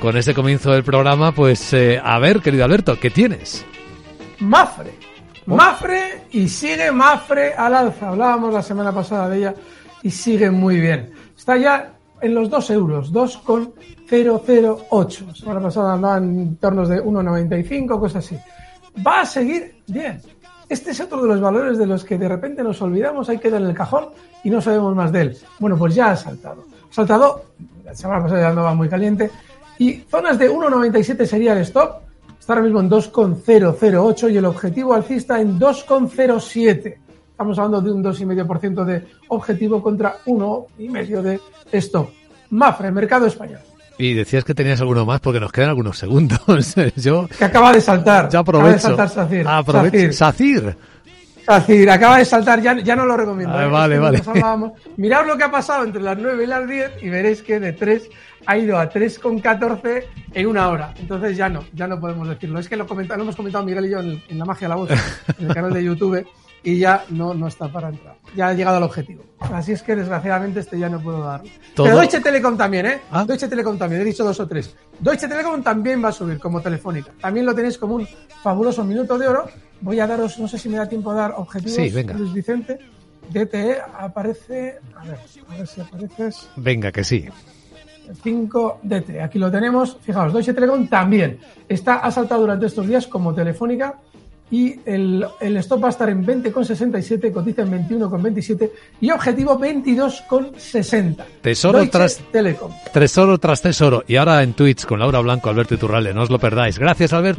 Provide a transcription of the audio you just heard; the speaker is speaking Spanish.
con este comienzo del programa, pues eh, a ver, querido Alberto, ¿qué tienes? Mafre. Oh. Mafre y sigue Mafre al alza. Hablábamos la semana pasada de ella y sigue muy bien. Está ya en los 2 euros, 2,008. La semana pasada andaba en tornos de 1,95, cosas así. Va a seguir bien. Este es otro de los valores de los que de repente nos olvidamos, hay que dar en el cajón y no sabemos más de él. Bueno, pues ya ha saltado. Ha saltado, la semana pasada ya andaba muy caliente, y zonas de 1,97 sería el stop. Está ahora mismo en 2,008 y el objetivo alcista en 2,07. Estamos hablando de un 2,5% de objetivo contra 1,5% de stop. Mafre, mercado español. Y decías que tenías alguno más porque nos quedan algunos segundos. Yo que acaba de saltar. Ya aprovecho. Acaba de saltar Sacir. Aprovecho. Sacir. Sacir, acaba de saltar, ya, ya no lo recomiendo. Ah, vale, vale. Mirad lo que ha pasado entre las 9 y las 10 y veréis que de 3 ha ido a 3,14 en una hora. Entonces ya no, ya no podemos decirlo. Es que lo, lo hemos comentado Miguel y yo en, en La Magia de la Voz, en el canal de YouTube y ya no, no está para entrar. Ya ha llegado al objetivo. Así es que desgraciadamente este ya no puedo dar. Pero Deutsche Telekom también, ¿eh? ¿Ah? Deutsche Telekom también, he dicho dos o tres. Deutsche Telekom también va a subir como telefónica. También lo tenéis como un fabuloso minuto de oro. Voy a daros, no sé si me da tiempo a dar objetivos, sí, venga. Luis Vicente. DTE aparece, a ver, a ver si apareces. Venga, que sí. 5 DT. Aquí lo tenemos. Fijaos, Deutsche Telekom también está ha saltado durante estos días como telefónica y el, el stop va a estar en 20,67, cotiza en 21,27 y objetivo 22,60. Tesoro Deutsche tras Telekom. Tesoro tras tesoro. Y ahora en Twitch con Laura Blanco, Alberto Iturralde. No os lo perdáis. Gracias, Alberto.